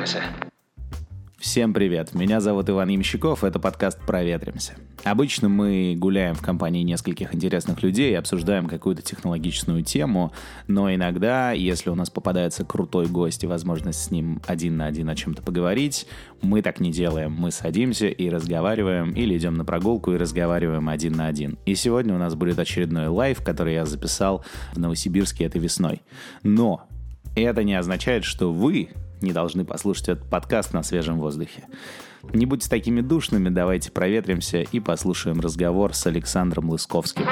Проветримся. Всем привет, меня зовут Иван Ямщиков, это подкаст «Проветримся». Обычно мы гуляем в компании нескольких интересных людей и обсуждаем какую-то технологичную тему, но иногда, если у нас попадается крутой гость и возможность с ним один на один о чем-то поговорить, мы так не делаем. Мы садимся и разговариваем, или идем на прогулку и разговариваем один на один. И сегодня у нас будет очередной лайв, который я записал в Новосибирске этой весной. Но это не означает, что вы не должны послушать этот подкаст на свежем воздухе. Не будьте такими душными, давайте проветримся и послушаем разговор с Александром Лысковским.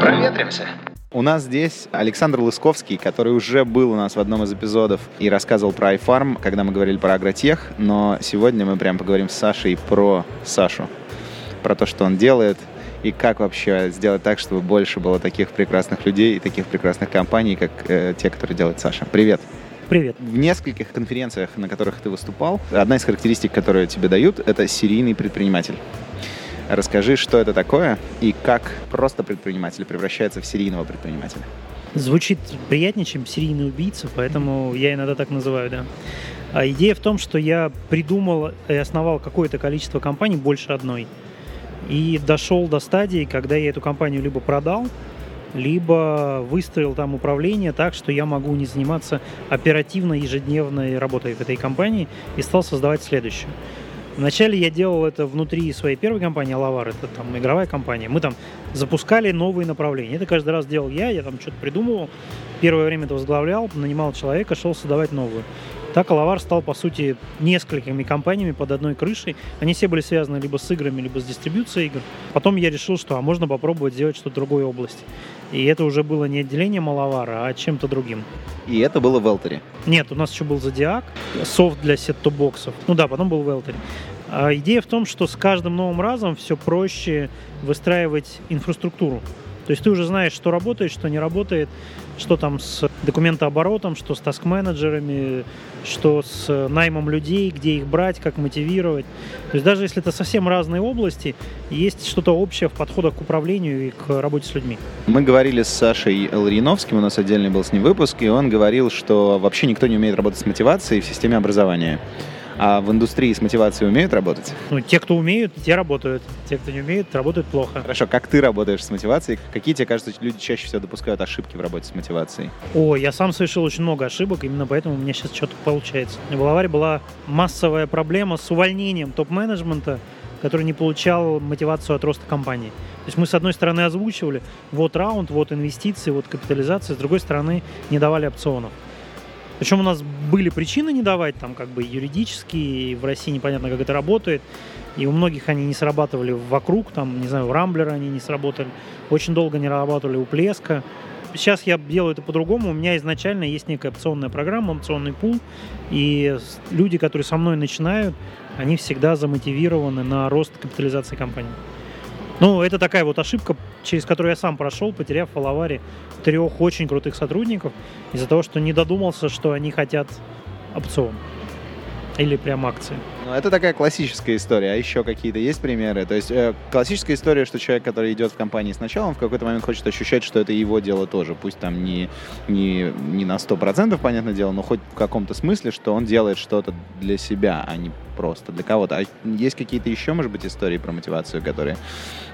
Проветримся. У нас здесь Александр Лысковский, который уже был у нас в одном из эпизодов и рассказывал про iFarm, когда мы говорили про агротех, но сегодня мы прям поговорим с Сашей про Сашу, про то, что он делает, и как вообще сделать так, чтобы больше было таких прекрасных людей и таких прекрасных компаний, как э, те, которые делает Саша. Привет! Привет. В нескольких конференциях, на которых ты выступал, одна из характеристик, которые тебе дают, это серийный предприниматель. Расскажи, что это такое и как просто предприниматель превращается в серийного предпринимателя. Звучит приятнее, чем серийный убийца, поэтому я иногда так называю, да. А идея в том, что я придумал и основал какое-то количество компаний, больше одной, и дошел до стадии, когда я эту компанию либо продал, либо выстроил там управление так, что я могу не заниматься оперативно ежедневной работой в этой компании и стал создавать следующее. Вначале я делал это внутри своей первой компании Алавар, это там игровая компания. Мы там запускали новые направления. Это каждый раз делал я, я там что-то придумывал. Первое время это возглавлял, нанимал человека, шел создавать новую. Так Алавар стал, по сути, несколькими компаниями под одной крышей. Они все были связаны либо с играми, либо с дистрибьюцией игр. Потом я решил, что а можно попробовать сделать что-то в другой области. И это уже было не отделение Малавара, а чем-то другим. И это было в Элтере? Нет, у нас еще был Зодиак, софт для сет-то-боксов. Ну да, потом был в Элтере. А идея в том, что с каждым новым разом все проще выстраивать инфраструктуру. То есть ты уже знаешь, что работает, что не работает, что там с документооборотом, что с таск-менеджерами, что с наймом людей, где их брать, как мотивировать. То есть даже если это совсем разные области, есть что-то общее в подходах к управлению и к работе с людьми. Мы говорили с Сашей Лариновским, у нас отдельный был с ним выпуск, и он говорил, что вообще никто не умеет работать с мотивацией в системе образования. А в индустрии с мотивацией умеют работать? Ну, те, кто умеют, те работают. Те, кто не умеют, работают плохо. Хорошо, как ты работаешь с мотивацией? Какие тебе кажется, люди чаще всего допускают ошибки в работе с мотивацией? О, я сам совершил очень много ошибок, именно поэтому у меня сейчас что-то получается. В Лаваре была массовая проблема с увольнением топ-менеджмента, который не получал мотивацию от роста компании. То есть мы, с одной стороны, озвучивали, вот раунд, вот инвестиции, вот капитализация, с другой стороны, не давали опционов. Причем у нас были причины не давать, там как бы юридические, в России непонятно, как это работает. И у многих они не срабатывали вокруг, там, не знаю, у Рамблера они не сработали. Очень долго не работали у Плеска. Сейчас я делаю это по-другому. У меня изначально есть некая опционная программа, опционный пул. И люди, которые со мной начинают, они всегда замотивированы на рост капитализации компании. Ну, это такая вот ошибка, через которую я сам прошел, потеряв в Алаваре трех очень крутых сотрудников из-за того, что не додумался, что они хотят опцион или прям акции. Ну, это такая классическая история. А еще какие-то есть примеры? То есть э, классическая история, что человек, который идет в компании сначала, он в какой-то момент хочет ощущать, что это его дело тоже. Пусть там не, не, не на 100%, понятное дело, но хоть в каком-то смысле, что он делает что-то для себя, а не просто для кого-то. А есть какие-то еще, может быть, истории про мотивацию, которые...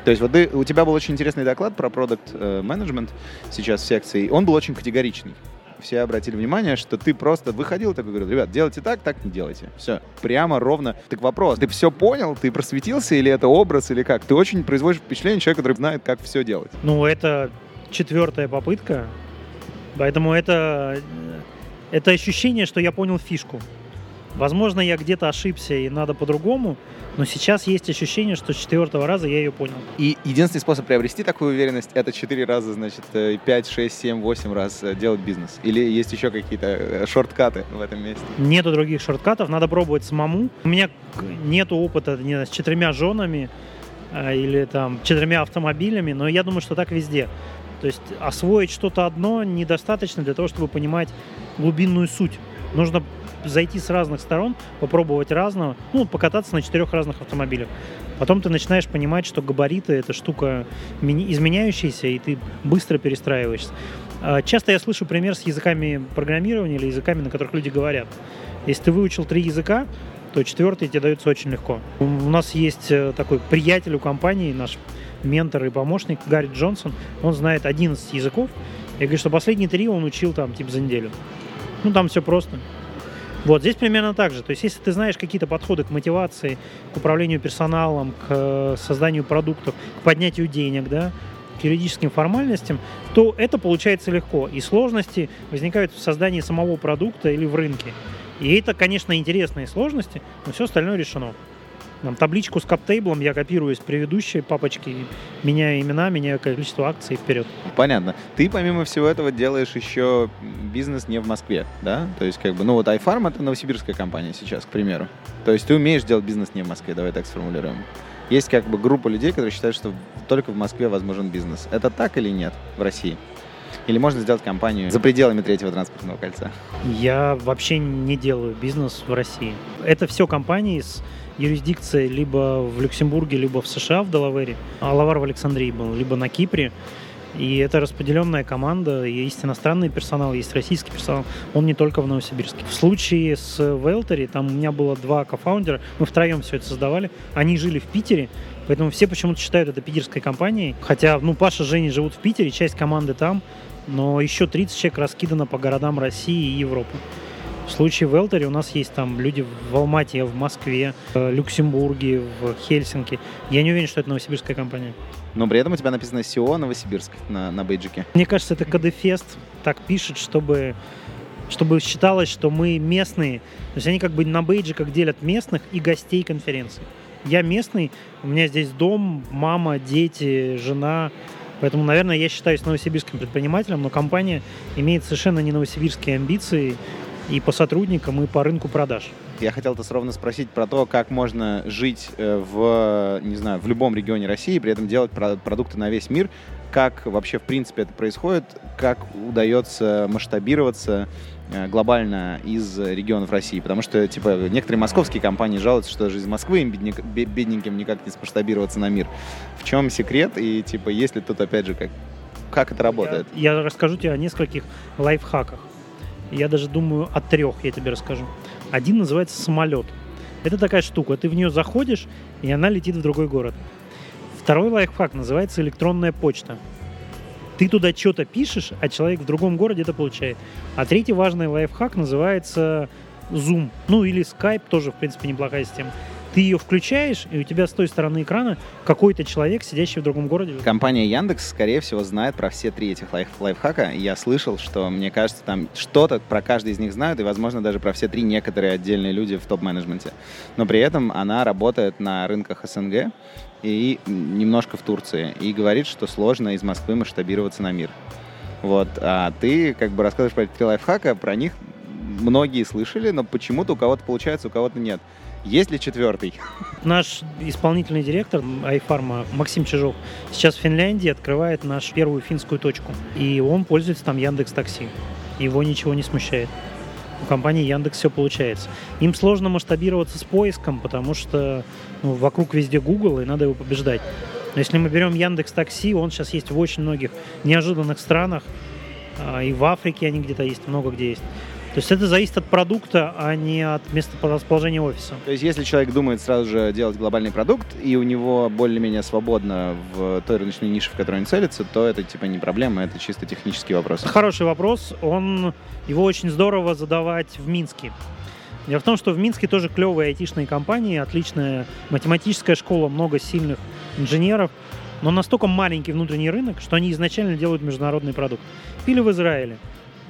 То есть вот ты, у тебя был очень интересный доклад про продукт менеджмент сейчас в секции. Он был очень категоричный все обратили внимание, что ты просто выходил и такой говорил, ребят, делайте так, так не делайте. Все, прямо, ровно. Так вопрос, ты все понял, ты просветился, или это образ, или как? Ты очень производишь впечатление человека, который знает, как все делать. Ну, это четвертая попытка, поэтому это, это ощущение, что я понял фишку. Возможно, я где-то ошибся и надо по-другому, но сейчас есть ощущение, что с четвертого раза я ее понял. И единственный способ приобрести такую уверенность, это четыре раза, значит, 5, 6, 7, 8 раз э, делать бизнес. Или есть еще какие-то э, шорткаты в этом месте? Нету других шорткатов, надо пробовать самому. У меня нету опыта не знаю, с четырьмя женами э, или там четырьмя автомобилями, но я думаю, что так везде. То есть освоить что-то одно недостаточно для того, чтобы понимать глубинную суть. Нужно зайти с разных сторон, попробовать разного, ну, покататься на четырех разных автомобилях. Потом ты начинаешь понимать, что габариты — это штука изменяющаяся, и ты быстро перестраиваешься. А, часто я слышу пример с языками программирования или языками, на которых люди говорят. Если ты выучил три языка, то четвертый тебе дается очень легко. У нас есть э, такой приятель у компании, наш ментор и помощник Гарри Джонсон. Он знает 11 языков. Я говорю, что последние три он учил там типа за неделю. Ну, там все просто. Вот здесь примерно так же. То есть, если ты знаешь какие-то подходы к мотивации, к управлению персоналом, к э, созданию продуктов, к поднятию денег, да, к юридическим формальностям, то это получается легко. И сложности возникают в создании самого продукта или в рынке. И это, конечно, интересные сложности, но все остальное решено. Там, табличку с каптейблом я копирую из предыдущей папочки, меняю имена, меняю количество акций вперед. Понятно. Ты, помимо всего этого, делаешь еще бизнес не в Москве, да? То есть, как бы, ну вот iFarm — это новосибирская компания сейчас, к примеру. То есть ты умеешь делать бизнес не в Москве, давай так сформулируем. Есть как бы группа людей, которые считают, что только в Москве возможен бизнес. Это так или нет в России? Или можно сделать компанию за пределами третьего транспортного кольца? Я вообще не делаю бизнес в России. Это все компании с юрисдикции либо в Люксембурге, либо в США, в Делавере. А Лавар в Александрии был, либо на Кипре. И это распределенная команда, есть иностранный персонал, есть российский персонал, он не только в Новосибирске. В случае с Велтери, там у меня было два кофаундера, мы втроем все это создавали, они жили в Питере, поэтому все почему-то считают это питерской компанией, хотя, ну, Паша с Женей живут в Питере, часть команды там, но еще 30 человек раскидано по городам России и Европы. В случае в Элтере у нас есть там люди в Алмате, в Москве, в Люксембурге, в Хельсинки. Я не уверен, что это новосибирская компания. Но при этом у тебя написано СИО Новосибирск на, на бейджике. Мне кажется, это КДФест так пишет, чтобы чтобы считалось, что мы местные. То есть они как бы на бейджиках делят местных и гостей конференции. Я местный, у меня здесь дом, мама, дети, жена. Поэтому, наверное, я считаюсь новосибирским предпринимателем, но компания имеет совершенно не новосибирские амбиции и по сотрудникам, и по рынку продаж. Я хотел вас ровно спросить про то, как можно жить э, в, не знаю, в любом регионе России, при этом делать продукты на весь мир. Как вообще, в принципе, это происходит? Как удается масштабироваться э, глобально из регионов России? Потому что, типа, некоторые московские компании жалуются, что даже из Москвы им бедненьким никак не смасштабироваться на мир. В чем секрет? И, типа, есть ли тут, опять же, как, как это работает? Я, я расскажу тебе о нескольких лайфхаках. Я даже думаю о трех, я тебе расскажу. Один называется самолет. Это такая штука, ты в нее заходишь, и она летит в другой город. Второй лайфхак называется электронная почта. Ты туда что-то пишешь, а человек в другом городе это получает. А третий важный лайфхак называется Zoom. Ну или Skype, тоже, в принципе, неплохая система ты ее включаешь, и у тебя с той стороны экрана какой-то человек, сидящий в другом городе. Компания Яндекс, скорее всего, знает про все три этих лайф лайфхака. Я слышал, что, мне кажется, там что-то про каждый из них знают, и, возможно, даже про все три некоторые отдельные люди в топ-менеджменте. Но при этом она работает на рынках СНГ и немножко в Турции. И говорит, что сложно из Москвы масштабироваться на мир. Вот. А ты как бы рассказываешь про эти лайфхака, про них многие слышали, но почему-то у кого-то получается, у кого-то нет. Есть ли четвертый? Наш исполнительный директор iFarma Максим Чижов сейчас в Финляндии открывает нашу первую финскую точку. И он пользуется там Яндекс Такси. Его ничего не смущает. У компании Яндекс все получается. Им сложно масштабироваться с поиском, потому что ну, вокруг везде Google, и надо его побеждать. Но если мы берем Яндекс Такси, он сейчас есть в очень многих неожиданных странах. А, и в Африке они где-то есть, много где есть. То есть это зависит от продукта, а не от места расположения офиса. То есть если человек думает сразу же делать глобальный продукт, и у него более-менее свободно в той рыночной нише, в которой он целится, то это типа не проблема, это чисто технический вопрос. Хороший вопрос. Он, его очень здорово задавать в Минске. Дело в том, что в Минске тоже клевые айтишные компании, отличная математическая школа, много сильных инженеров, но настолько маленький внутренний рынок, что они изначально делают международный продукт. Или в Израиле.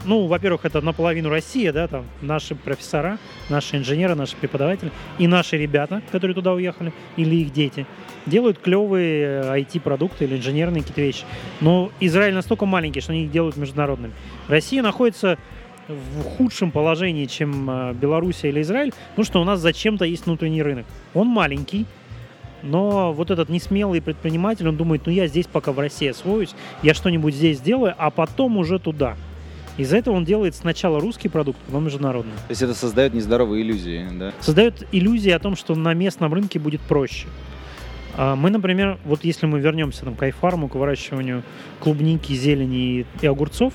Ну, во-первых, это наполовину Россия, да, там наши профессора, наши инженеры, наши преподаватели и наши ребята, которые туда уехали, или их дети, делают клевые IT-продукты или инженерные какие-то вещи. Но Израиль настолько маленький, что они их делают международными. Россия находится в худшем положении, чем э, Белоруссия или Израиль, потому что у нас зачем-то есть внутренний рынок. Он маленький, но вот этот несмелый предприниматель, он думает, ну я здесь пока в России освоюсь, я что-нибудь здесь сделаю, а потом уже туда. Из-за этого он делает сначала русский продукт, потом международный. То есть это создает нездоровые иллюзии, да? Создает иллюзии о том, что на местном рынке будет проще. А мы, например, вот если мы вернемся там, к айфарму, к выращиванию клубники, зелени и, и огурцов,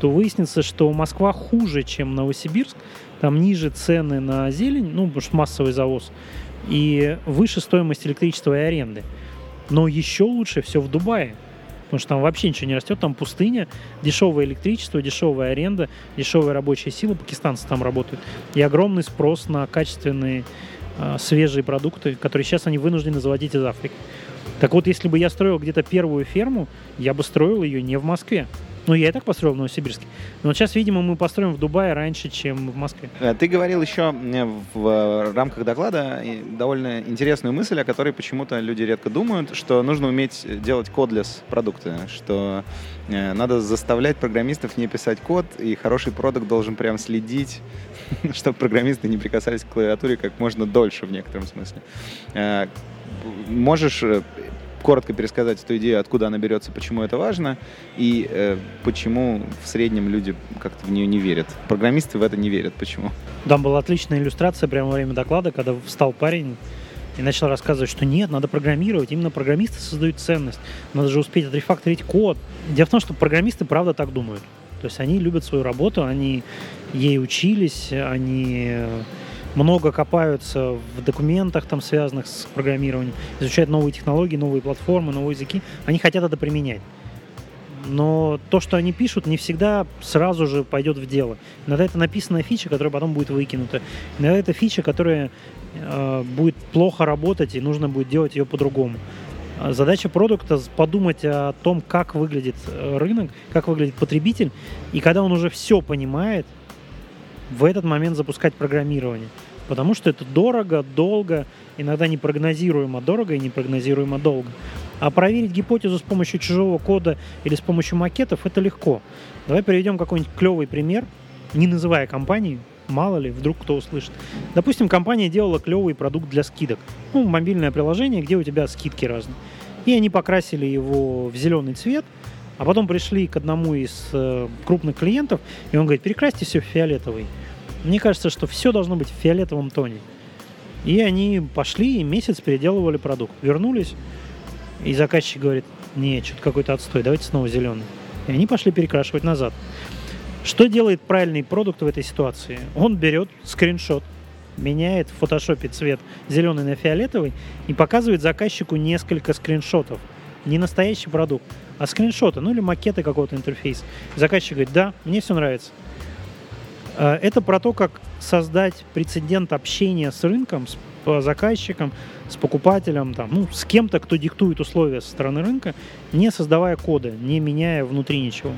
то выяснится, что Москва хуже, чем Новосибирск. Там ниже цены на зелень, ну, потому что массовый завоз, и выше стоимость электричества и аренды. Но еще лучше все в Дубае. Потому что там вообще ничего не растет, там пустыня, дешевое электричество, дешевая аренда, дешевая рабочая сила, пакистанцы там работают, и огромный спрос на качественные э, свежие продукты, которые сейчас они вынуждены заводить из Африки. Так вот, если бы я строил где-то первую ферму, я бы строил ее не в Москве, ну, я и так построил в Новосибирске. Но сейчас, видимо, мы построим в Дубае раньше, чем в Москве. Э, ты говорил еще э, в рамках доклада довольно интересную мысль, о которой почему-то люди редко думают, что нужно уметь делать кодлес продукты, что э, надо заставлять программистов не писать код, и хороший продукт должен прям следить, чтобы программисты не прикасались к клавиатуре как можно дольше в некотором смысле. Можешь коротко пересказать эту идею, откуда она берется, почему это важно, и э, почему в среднем люди как-то в нее не верят. Программисты в это не верят. Почему? Там была отличная иллюстрация прямо во время доклада, когда встал парень и начал рассказывать, что нет, надо программировать. Именно программисты создают ценность. Надо же успеть отрефакторить код. Дело в том, что программисты правда так думают. То есть они любят свою работу, они ей учились, они много копаются в документах, там, связанных с программированием, изучают новые технологии, новые платформы, новые языки. Они хотят это применять. Но то, что они пишут, не всегда сразу же пойдет в дело. Иногда это написанная фича, которая потом будет выкинута. Иногда это фича, которая э, будет плохо работать, и нужно будет делать ее по-другому. Задача продукта подумать о том, как выглядит э, рынок, как выглядит потребитель, и когда он уже все понимает, в этот момент запускать программирование. Потому что это дорого, долго, иногда непрогнозируемо дорого и непрогнозируемо долго. А проверить гипотезу с помощью чужого кода или с помощью макетов это легко. Давай приведем какой-нибудь клевый пример, не называя компании, мало ли, вдруг кто услышит. Допустим, компания делала клевый продукт для скидок. Ну, мобильное приложение, где у тебя скидки разные. И они покрасили его в зеленый цвет, а потом пришли к одному из э, крупных клиентов, и он говорит, перекрасьте все в фиолетовый. Мне кажется, что все должно быть в фиолетовом тоне. И они пошли и месяц переделывали продукт. Вернулись, и заказчик говорит, нет, что-то какой-то отстой, давайте снова зеленый. И они пошли перекрашивать назад. Что делает правильный продукт в этой ситуации? Он берет скриншот, меняет в фотошопе цвет зеленый на фиолетовый и показывает заказчику несколько скриншотов. Не настоящий продукт, а скриншоты, ну или макеты какого-то интерфейса. Заказчик говорит, да, мне все нравится. Э, это про то, как создать прецедент общения с рынком, заказчиком, с покупателем, там, ну, с кем-то, кто диктует условия со стороны рынка, не создавая кода, не меняя внутри ничего.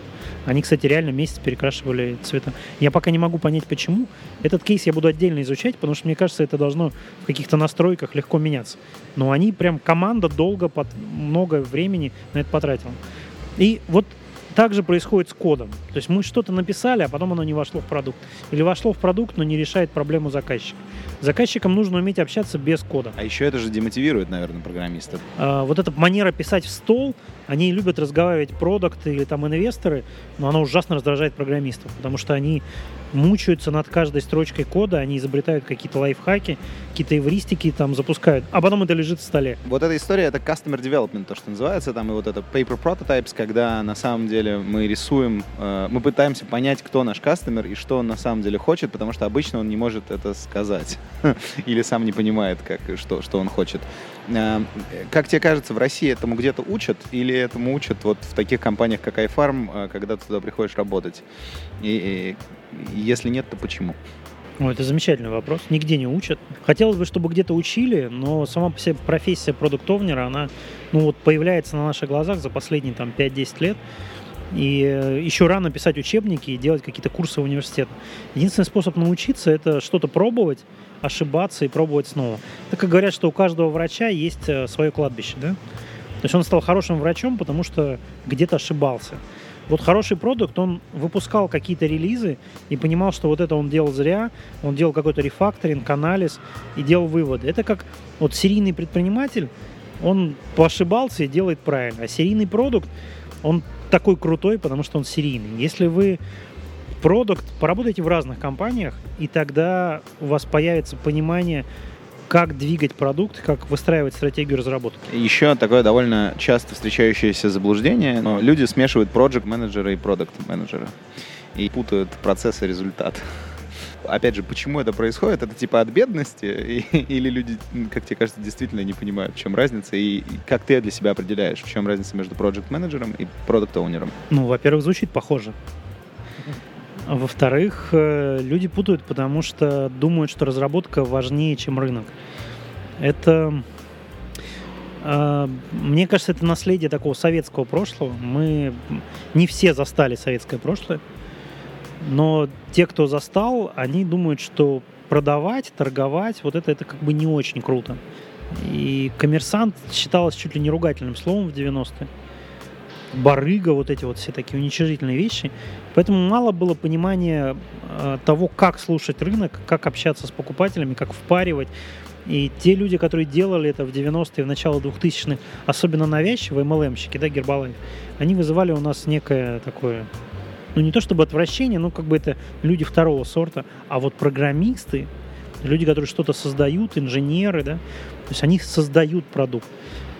Они, кстати, реально месяц перекрашивали цвета. Я пока не могу понять, почему. Этот кейс я буду отдельно изучать, потому что, мне кажется, это должно в каких-то настройках легко меняться. Но они прям, команда долго, под, много времени на это потратила. И вот так же происходит с кодом. То есть мы что-то написали, а потом оно не вошло в продукт. Или вошло в продукт, но не решает проблему заказчика. Заказчикам нужно уметь общаться без кода. А еще это же демотивирует, наверное, программистов. А, вот эта манера писать в стол, они любят разговаривать продукты или там инвесторы, но она ужасно раздражает программистов, потому что они мучаются над каждой строчкой кода, они изобретают какие-то лайфхаки, какие-то эвристики там запускают, а потом это лежит в столе. Вот эта история, это customer development, то, что называется, там и вот это paper prototypes, когда на самом деле мы рисуем, э, мы пытаемся понять, кто наш кастомер и что он на самом деле хочет, потому что обычно он не может это сказать или сам не понимает, как, что, что он хочет. Э, как тебе кажется, в России этому где-то учат или этому учат вот в таких компаниях, как iFarm, э, когда ты туда приходишь работать? И, и если нет, то почему? Ну, это замечательный вопрос. Нигде не учат. Хотелось бы, чтобы где-то учили, но сама по себе профессия продуктовнера, она ну, вот появляется на наших глазах за последние там, 5-10 лет. И э, еще рано писать учебники и делать какие-то курсы в университет. Единственный способ научиться – это что-то пробовать, ошибаться и пробовать снова. Так как говорят, что у каждого врача есть э, свое кладбище, да? То есть он стал хорошим врачом, потому что где-то ошибался. Вот хороший продукт, он выпускал какие-то релизы и понимал, что вот это он делал зря, он делал какой-то рефакторинг, анализ и делал выводы. Это как вот серийный предприниматель, он поошибался и делает правильно. А серийный продукт, он такой крутой, потому что он серийный. Если вы продукт, поработайте в разных компаниях, и тогда у вас появится понимание, как двигать продукт, как выстраивать стратегию разработки. Еще такое довольно часто встречающееся заблуждение. Но люди смешивают проект менеджера и продукт менеджера и путают процесс и результат. Опять же, почему это происходит? Это типа от бедности? И, или люди, как тебе кажется, действительно не понимают, в чем разница? И, и как ты для себя определяешь, в чем разница между проект менеджером и продукт оунером Ну, во-первых, звучит похоже. Во-вторых, э, люди путают, потому что думают, что разработка важнее, чем рынок. Это, э, мне кажется, это наследие такого советского прошлого. Мы не все застали советское прошлое, но те, кто застал, они думают, что продавать, торговать, вот это, это как бы не очень круто. И коммерсант считалось чуть ли не ругательным словом в 90-е барыга, вот эти вот все такие уничижительные вещи. Поэтому мало было понимания э, того, как слушать рынок, как общаться с покупателями, как впаривать. И те люди, которые делали это в 90-е, в начало 2000-х, особенно навязчивые MLM-щики, да, Гербалайф, они вызывали у нас некое такое, ну не то чтобы отвращение, но как бы это люди второго сорта, а вот программисты, люди, которые что-то создают, инженеры, да, то есть они создают продукт.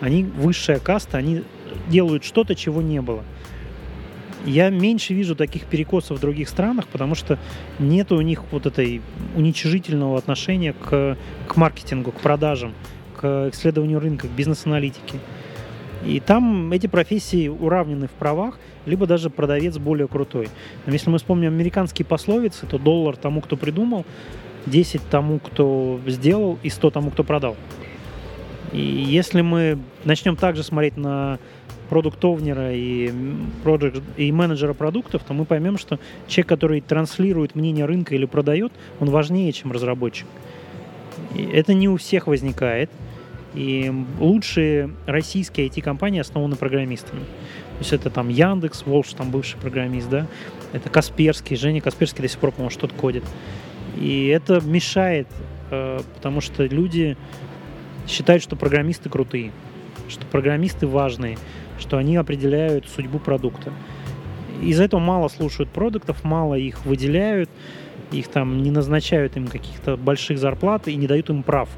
Они высшая каста, они делают что-то, чего не было. Я меньше вижу таких перекосов в других странах, потому что нет у них вот этой уничижительного отношения к, к маркетингу, к продажам, к исследованию рынка, к бизнес-аналитике. И там эти профессии уравнены в правах, либо даже продавец более крутой. Но если мы вспомним американские пословицы, то доллар тому, кто придумал, 10 тому, кто сделал, и 100 тому, кто продал. И если мы начнем также смотреть на продуктовнера и, project, и менеджера продуктов, то мы поймем, что человек, который транслирует мнение рынка или продает, он важнее, чем разработчик. И это не у всех возникает. И лучшие российские IT-компании основаны программистами. То есть это там Яндекс, Волш, там бывший программист, да, это Касперский, Женя Касперский до сих пор, по-моему, что-то кодит. И это мешает, э, потому что люди считают, что программисты крутые, что программисты важные, что они определяют судьбу продукта. Из-за этого мало слушают продуктов, мало их выделяют, их там не назначают им каких-то больших зарплат и не дают им прав.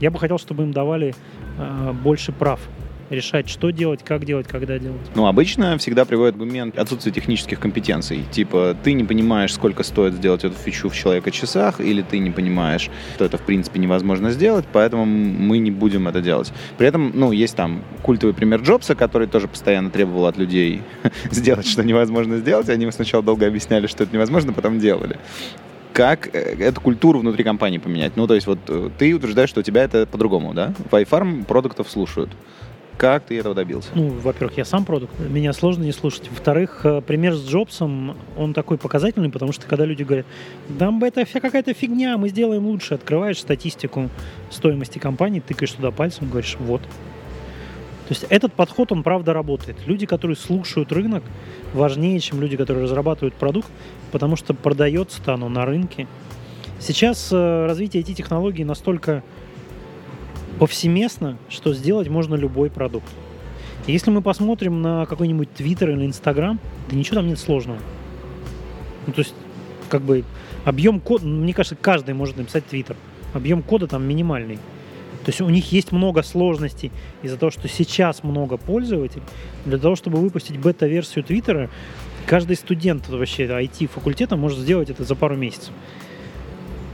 Я бы хотел, чтобы им давали э, больше прав решать, что делать, как делать, когда делать. Ну, обычно всегда приводит аргумент отсутствие технических компетенций. Типа, ты не понимаешь, сколько стоит сделать эту фичу в человека часах, или ты не понимаешь, что это, в принципе, невозможно сделать, поэтому мы не будем это делать. При этом, ну, есть там культовый пример Джобса, который тоже постоянно требовал от людей сделать, что невозможно сделать. Они сначала долго объясняли, что это невозможно, потом делали как э, эту культуру внутри компании поменять. Ну, то есть вот э, ты утверждаешь, что у тебя это по-другому, да? В iFarm продуктов слушают. Как ты этого добился? Ну, во-первых, я сам продукт, меня сложно не слушать. Во-вторых, э, пример с Джобсом, он такой показательный, потому что когда люди говорят, да это вся какая-то фигня, мы сделаем лучше, открываешь статистику стоимости компании, тыкаешь туда пальцем, говоришь, вот. То есть этот подход, он правда работает. Люди, которые слушают рынок, важнее, чем люди, которые разрабатывают продукт, потому что продается-то оно на рынке. Сейчас э, развитие IT-технологий настолько повсеместно, что сделать можно любой продукт. если мы посмотрим на какой-нибудь Твиттер или Инстаграм, да ничего там нет сложного. Ну, то есть, как бы, объем кода, ну, мне кажется, каждый может написать Твиттер. Объем кода там минимальный. То есть у них есть много сложностей из-за того, что сейчас много пользователей. Для того, чтобы выпустить бета-версию Твиттера, каждый студент вообще IT-факультета может сделать это за пару месяцев.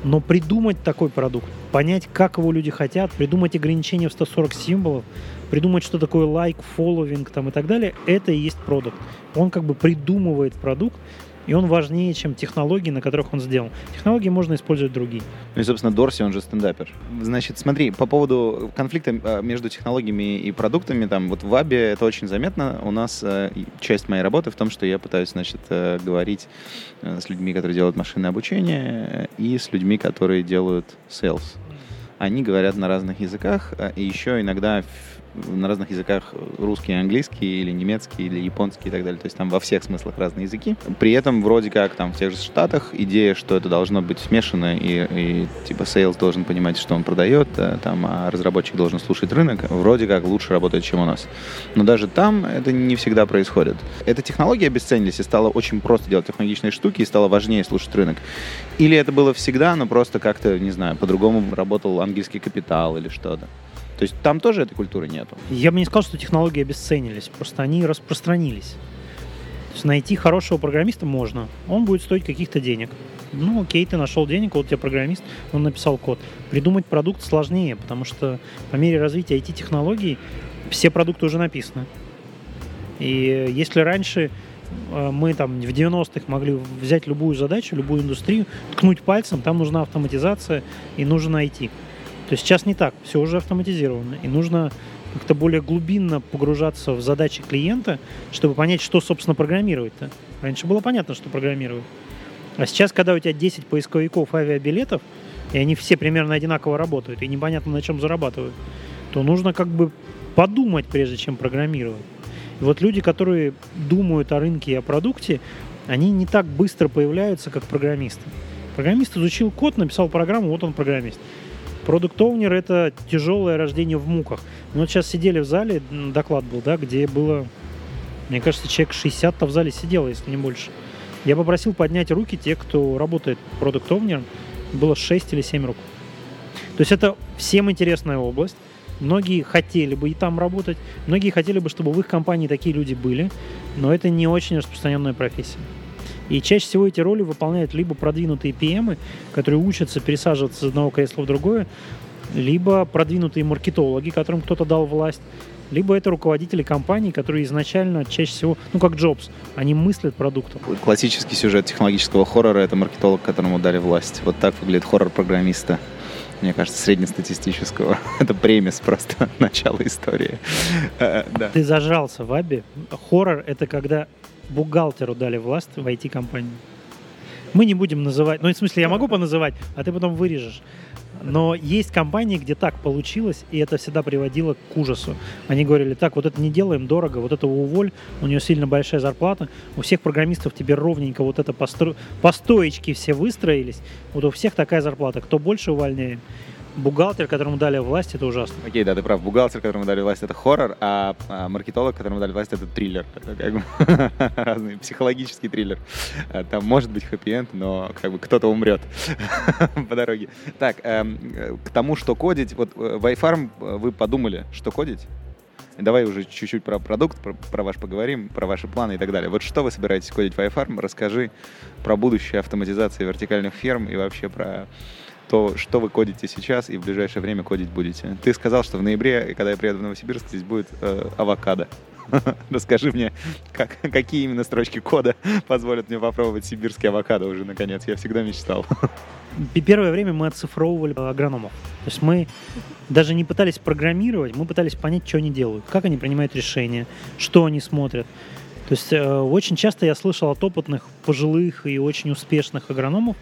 Но придумать такой продукт, понять, как его люди хотят, придумать ограничения в 140 символов, придумать, что такое лайк, фолловинг там и так далее, это и есть продукт. Он как бы придумывает продукт, и он важнее, чем технологии, на которых он сделан. Технологии можно использовать другие. Ну и, собственно, Дорси, он же стендапер. Значит, смотри, по поводу конфликта а, между технологиями и продуктами, там, вот в Вабе это очень заметно. У нас э, часть моей работы в том, что я пытаюсь, значит, э, говорить э, с людьми, которые делают машинное обучение, и с людьми, которые делают sales. Они говорят на разных языках, и еще иногда на разных языках русский, английский, или немецкий, или японский и так далее. То есть там во всех смыслах разные языки. При этом вроде как там в тех же Штатах идея, что это должно быть смешано, и, и типа sales должен понимать, что он продает, а, там, а разработчик должен слушать рынок, вроде как лучше работает, чем у нас. Но даже там это не всегда происходит. Эти технологии обесценились, и стало очень просто делать технологичные штуки, и стало важнее слушать рынок. Или это было всегда, но просто как-то, не знаю, по-другому работал английский капитал или что-то. То есть там тоже этой культуры нету. Я бы не сказал, что технологии обесценились, просто они распространились. То есть найти хорошего программиста можно. Он будет стоить каких-то денег. Ну, окей, ты нашел денег, вот у тебя программист, он написал код. Придумать продукт сложнее, потому что по мере развития IT-технологий все продукты уже написаны. И если раньше э, мы там в 90-х могли взять любую задачу, любую индустрию, ткнуть пальцем, там нужна автоматизация и нужно IT. То есть сейчас не так, все уже автоматизировано. И нужно как-то более глубинно погружаться в задачи клиента, чтобы понять, что, собственно, программировать-то. Раньше было понятно, что программировать. А сейчас, когда у тебя 10 поисковиков авиабилетов, и они все примерно одинаково работают, и непонятно, на чем зарабатывают, то нужно как бы подумать, прежде чем программировать. И вот люди, которые думают о рынке и о продукте, они не так быстро появляются, как программисты. Программист изучил код, написал программу, вот он программист. Продукт Owner — это тяжелое рождение в муках. Мы вот сейчас сидели в зале, доклад был, да, где было, мне кажется, человек 60-то в зале сидело, если не больше. Я попросил поднять руки те, кто работает продукт Owner. Было 6 или 7 рук. То есть это всем интересная область. Многие хотели бы и там работать, многие хотели бы, чтобы в их компании такие люди были, но это не очень распространенная профессия. И чаще всего эти роли выполняют либо продвинутые PM, которые учатся пересаживаться с одного кресла в другое, либо продвинутые маркетологи, которым кто-то дал власть, либо это руководители компаний, которые изначально чаще всего, ну как Джобс, они мыслят продуктом. Классический сюжет технологического хоррора — это маркетолог, которому дали власть. Вот так выглядит хоррор программиста. Мне кажется, среднестатистического. это премис просто начала истории. Э, да. Ты зажался в Абе. Хоррор — это когда бухгалтеру дали власть в IT-компании. Мы не будем называть, ну, в смысле, я могу поназывать, а ты потом вырежешь. Но есть компании, где так получилось, и это всегда приводило к ужасу. Они говорили, так, вот это не делаем дорого, вот этого уволь, у нее сильно большая зарплата, у всех программистов тебе ровненько вот это по, стро... все выстроились, вот у всех такая зарплата, кто больше увольняем бухгалтер, которому дали власть, это ужасно. Окей, да, ты прав. Бухгалтер, которому дали власть, это хоррор, а, а маркетолог, которому дали власть, это триллер. Как бы разный психологический триллер. А, там может быть хэппи-энд, но как бы кто-то умрет по дороге. Так, эм, к тому, что кодить, вот э, в iFarm э, вы подумали, что кодить? Давай уже чуть-чуть про продукт, про, про ваш поговорим, про ваши планы и так далее. Вот что вы собираетесь кодить в iFarm? Расскажи про будущее автоматизации вертикальных ферм и вообще про то, что вы кодите сейчас и в ближайшее время кодить будете. Ты сказал, что в ноябре, когда я приеду в Новосибирск, здесь будет э, авокадо. Расскажи мне, как, какие именно строчки кода позволят мне попробовать сибирский авокадо уже наконец. Я всегда мечтал. Первое время мы оцифровывали агрономов. То есть мы даже не пытались программировать, мы пытались понять, что они делают, как они принимают решения, что они смотрят. То есть э, очень часто я слышал от опытных, пожилых и очень успешных агрономов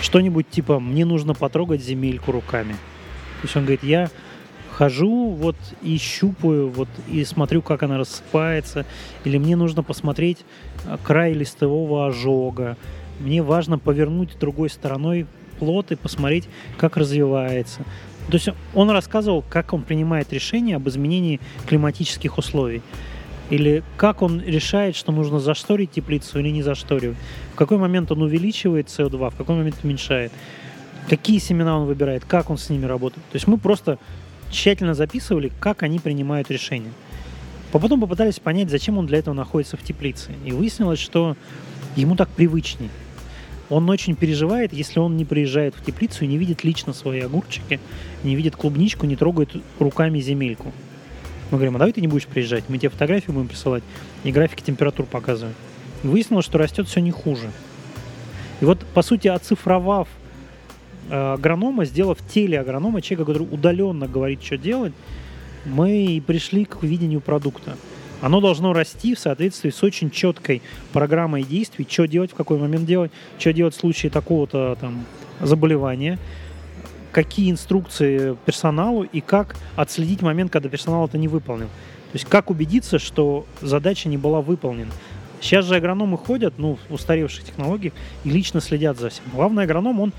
что-нибудь типа «мне нужно потрогать земельку руками». То есть он говорит, я хожу вот и щупаю вот и смотрю, как она рассыпается, или мне нужно посмотреть э, край листового ожога, мне важно повернуть другой стороной плод и посмотреть, как развивается. То есть он рассказывал, как он принимает решение об изменении климатических условий. Или как он решает, что нужно зашторить теплицу или не зашторивать? В какой момент он увеличивает CO2, в какой момент уменьшает? Какие семена он выбирает, как он с ними работает? То есть мы просто тщательно записывали, как они принимают решения. Потом попытались понять, зачем он для этого находится в теплице. И выяснилось, что ему так привычнее. Он очень переживает, если он не приезжает в теплицу и не видит лично свои огурчики, не видит клубничку, не трогает руками земельку. Мы говорим, а давай ты не будешь приезжать, мы тебе фотографии будем присылать и графики температур показываем. Выяснилось, что растет все не хуже. И вот, по сути, оцифровав э, агронома, сделав теле агронома, человека, который удаленно говорит, что делать, мы и пришли к видению продукта. Оно должно расти в соответствии с очень четкой программой действий, что делать, в какой момент делать, что делать в случае такого-то там заболевания, какие инструкции персоналу и как отследить момент, когда персонал это не выполнил. То есть как убедиться, что задача не была выполнена. Сейчас же агрономы ходят, ну, в устаревших технологиях, и лично следят за всем. Главный агроном, он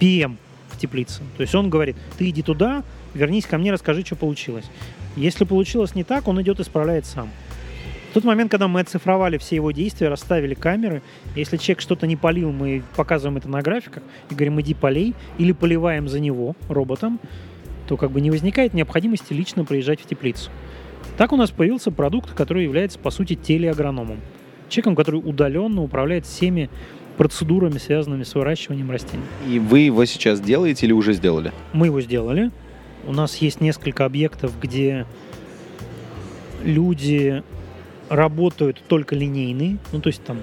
PM в теплице. То есть он говорит, ты иди туда, вернись ко мне, расскажи, что получилось. Если получилось не так, он идет исправляет сам. В тот момент, когда мы оцифровали все его действия, расставили камеры, если человек что-то не полил, мы показываем это на графиках и говорим, иди полей, или поливаем за него роботом, то как бы не возникает необходимости лично приезжать в теплицу. Так у нас появился продукт, который является, по сути, телеагрономом. Человеком, который удаленно управляет всеми процедурами, связанными с выращиванием растений. И вы его сейчас делаете или уже сделали? Мы его сделали. У нас есть несколько объектов, где люди работают только линейные, ну то есть там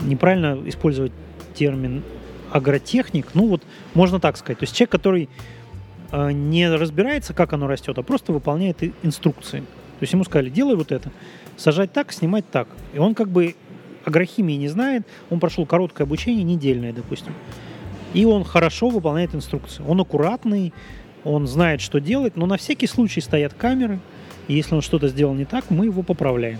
неправильно использовать термин агротехник, ну вот можно так сказать. То есть человек, который э, не разбирается, как оно растет, а просто выполняет инструкции. То есть ему сказали, делай вот это, сажать так, снимать так. И он как бы агрохимии не знает, он прошел короткое обучение, недельное, допустим. И он хорошо выполняет инструкции. Он аккуратный, он знает, что делать, но на всякий случай стоят камеры, и если он что-то сделал не так, мы его поправляем.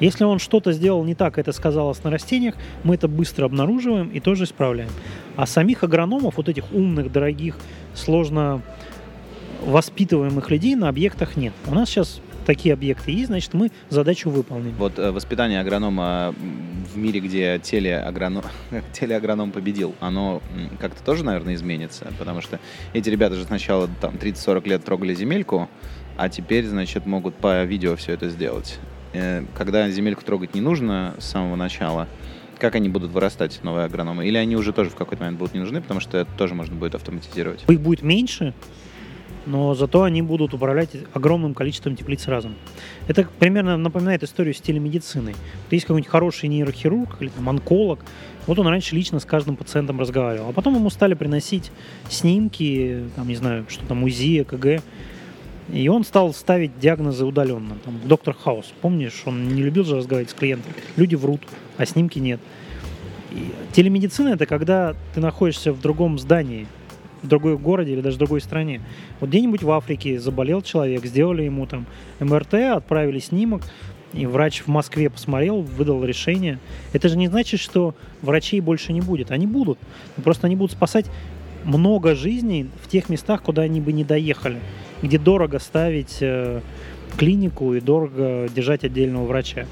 Если он что-то сделал не так, это сказалось на растениях, мы это быстро обнаруживаем и тоже исправляем. А самих агрономов, вот этих умных, дорогих, сложно воспитываемых людей на объектах нет. У нас сейчас такие объекты есть, значит, мы задачу выполним. Вот э, воспитание агронома в мире, где телеагроном, телеагроном победил, оно как-то тоже, наверное, изменится, потому что эти ребята же сначала там 30-40 лет трогали земельку, а теперь, значит, могут по видео все это сделать. Э, когда земельку трогать не нужно с самого начала, как они будут вырастать, новые агрономы? Или они уже тоже в какой-то момент будут не нужны, потому что это тоже можно будет автоматизировать? Их будет меньше, но зато они будут управлять огромным количеством теплиц разом. Это примерно напоминает историю с телемедициной. Есть какой-нибудь хороший нейрохирург или там, онколог, вот он раньше лично с каждым пациентом разговаривал, а потом ему стали приносить снимки, там, не знаю, что там, УЗИ, ЭКГ, и он стал ставить диагнозы удаленно. Там, доктор Хаус, помнишь, он не любил же разговаривать с клиентом. Люди врут, а снимки нет. И телемедицина это когда ты находишься в другом здании, в другой городе или даже в другой стране. Вот где-нибудь в Африке заболел человек, сделали ему там МРТ, отправили снимок, и врач в Москве посмотрел, выдал решение. Это же не значит, что врачей больше не будет. Они будут. Просто они будут спасать много жизней в тех местах, куда они бы не доехали где дорого ставить э, клинику и дорого держать отдельного врача.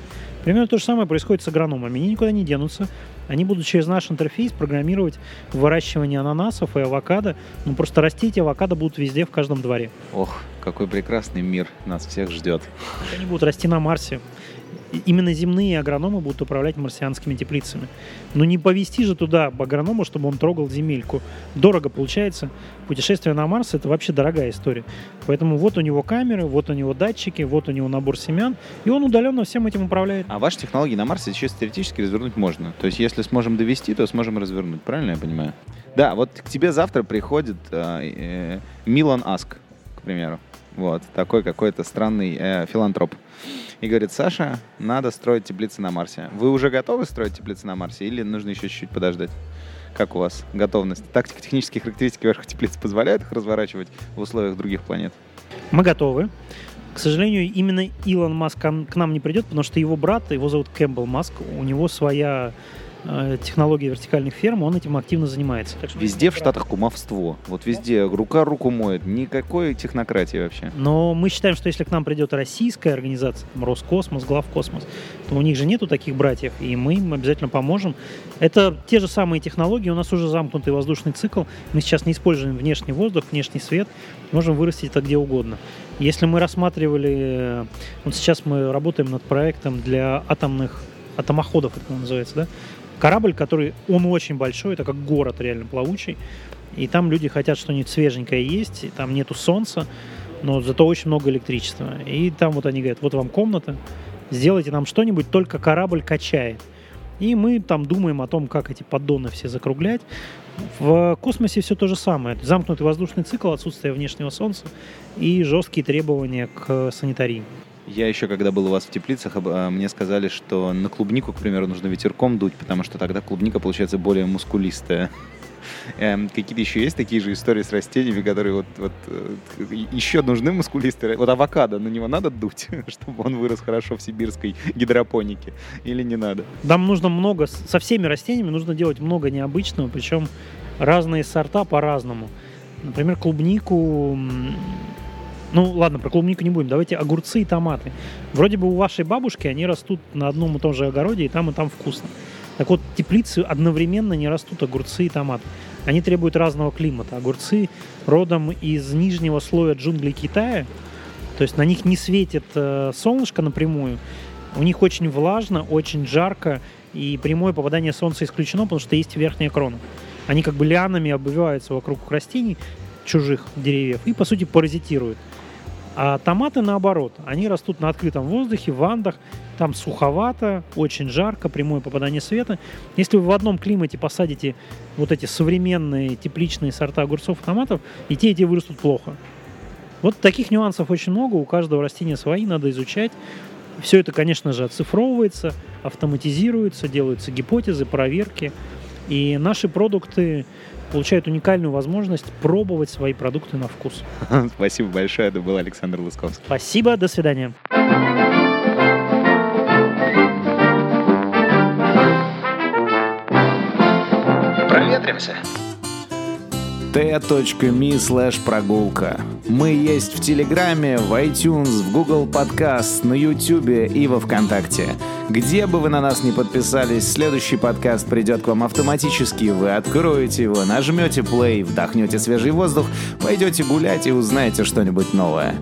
Примерно то же самое происходит с агрономами. Они никуда не денутся. Они будут через наш интерфейс программировать выращивание ананасов и авокадо. Ну, просто растить авокадо будут везде, в каждом дворе. Ох, какой прекрасный мир нас всех ждет. Они будут расти на Марсе именно земные агрономы будут управлять марсианскими теплицами. Но не повезти же туда агронома, чтобы он трогал земельку. Дорого получается. Путешествие на Марс – это вообще дорогая история. Поэтому вот у него камеры, вот у него датчики, вот у него набор семян, и он удаленно всем этим управляет. А ваши технологии на Марсе чисто теоретически развернуть можно. То есть если сможем довести, то сможем развернуть. Правильно я понимаю? Да, вот к тебе завтра приходит э, э, Милан Аск, к примеру. Вот, такой какой-то странный э, филантроп и говорит, Саша, надо строить теплицы на Марсе. Вы уже готовы строить теплицы на Марсе или нужно еще чуть-чуть подождать? Как у вас готовность? Тактико-технические характеристики ваших теплиц позволяют их разворачивать в условиях других планет? Мы готовы. К сожалению, именно Илон Маск к нам не придет, потому что его брат, его зовут Кэмпбелл Маск, у него своя технологии вертикальных ферм, он этим активно занимается. Так везде в Штатах кумовство. Вот везде рука руку моет. Никакой технократии вообще. Но мы считаем, что если к нам придет российская организация, там, Роскосмос, Главкосмос, то у них же нету таких братьев, и мы им обязательно поможем. Это те же самые технологии, у нас уже замкнутый воздушный цикл. Мы сейчас не используем внешний воздух, внешний свет. Можем вырастить это где угодно. Если мы рассматривали... Э, вот сейчас мы работаем над проектом для атомных атомоходов, это называется, да? Корабль, который, он очень большой, это как город реально плавучий, и там люди хотят что-нибудь свеженькое есть, и там нету солнца, но зато очень много электричества. И там вот они говорят, вот вам комната, сделайте нам что-нибудь, только корабль качает. И мы там думаем о том, как эти поддоны все закруглять. В космосе все то же самое. Замкнутый воздушный цикл, отсутствие внешнего солнца и жесткие требования к санитарии. Я еще, когда был у вас в теплицах, а, мне сказали, что на клубнику, к примеру, нужно ветерком дуть, потому что тогда клубника получается более мускулистая. Эм, какие-то еще есть такие же истории с растениями, которые вот, вот э, еще нужны мускулисты? Вот авокадо, на него надо дуть, чтобы он вырос хорошо в сибирской гидропонике? Или не надо? Нам нужно много, со всеми растениями нужно делать много необычного, причем разные сорта по-разному. Например, клубнику ну, ладно, про клубнику не будем. Давайте огурцы и томаты. Вроде бы у вашей бабушки они растут на одном и том же огороде, и там, и там вкусно. Так вот, теплицы одновременно не растут огурцы и томаты. Они требуют разного климата. Огурцы родом из нижнего слоя джунглей Китая, то есть на них не светит э, солнышко напрямую. У них очень влажно, очень жарко, и прямое попадание солнца исключено, потому что есть верхняя крона. Они как бы лианами обвиваются вокруг растений, чужих деревьев, и, по сути, паразитируют. А томаты наоборот, они растут на открытом воздухе, в вандах, там суховато, очень жарко, прямое попадание света. Если вы в одном климате посадите вот эти современные тепличные сорта огурцов и томатов, и те, и те вырастут плохо. Вот таких нюансов очень много, у каждого растения свои, надо изучать. Все это, конечно же, оцифровывается, автоматизируется, делаются гипотезы, проверки. И наши продукты получают уникальную возможность пробовать свои продукты на вкус. Спасибо большое. Это был Александр Лысковский. Спасибо. До свидания. Проветримся t.me прогулка. Мы есть в Телеграме, в iTunes, в Google Podcast, на YouTube и во Вконтакте. Где бы вы на нас не подписались, следующий подкаст придет к вам автоматически. Вы откроете его, нажмете play, вдохнете свежий воздух, пойдете гулять и узнаете что-нибудь новое.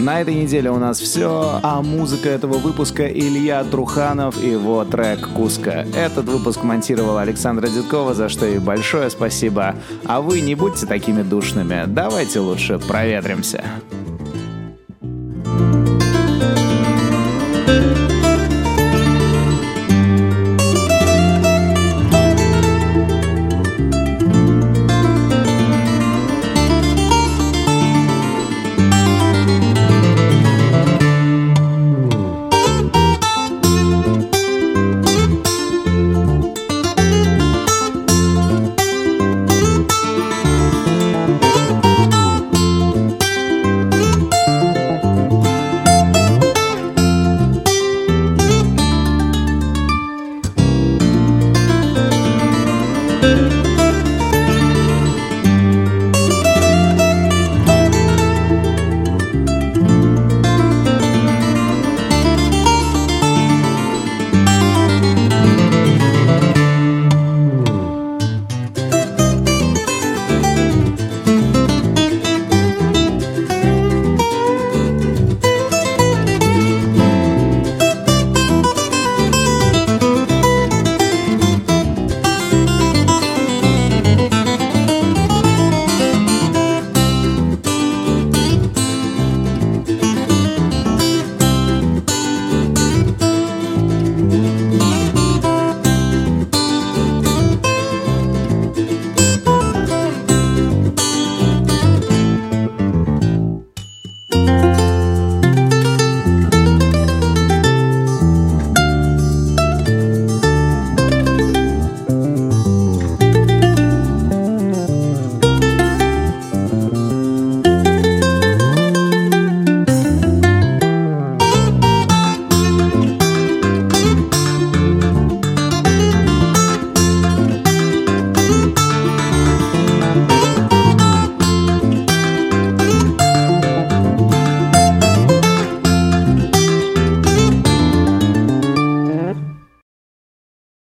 На этой неделе у нас все, а музыка этого выпуска Илья Труханов и его трек «Куска». Этот выпуск монтировал Александра Дедкова, за что ей большое спасибо. А вы не будьте такими душными, давайте лучше проветримся.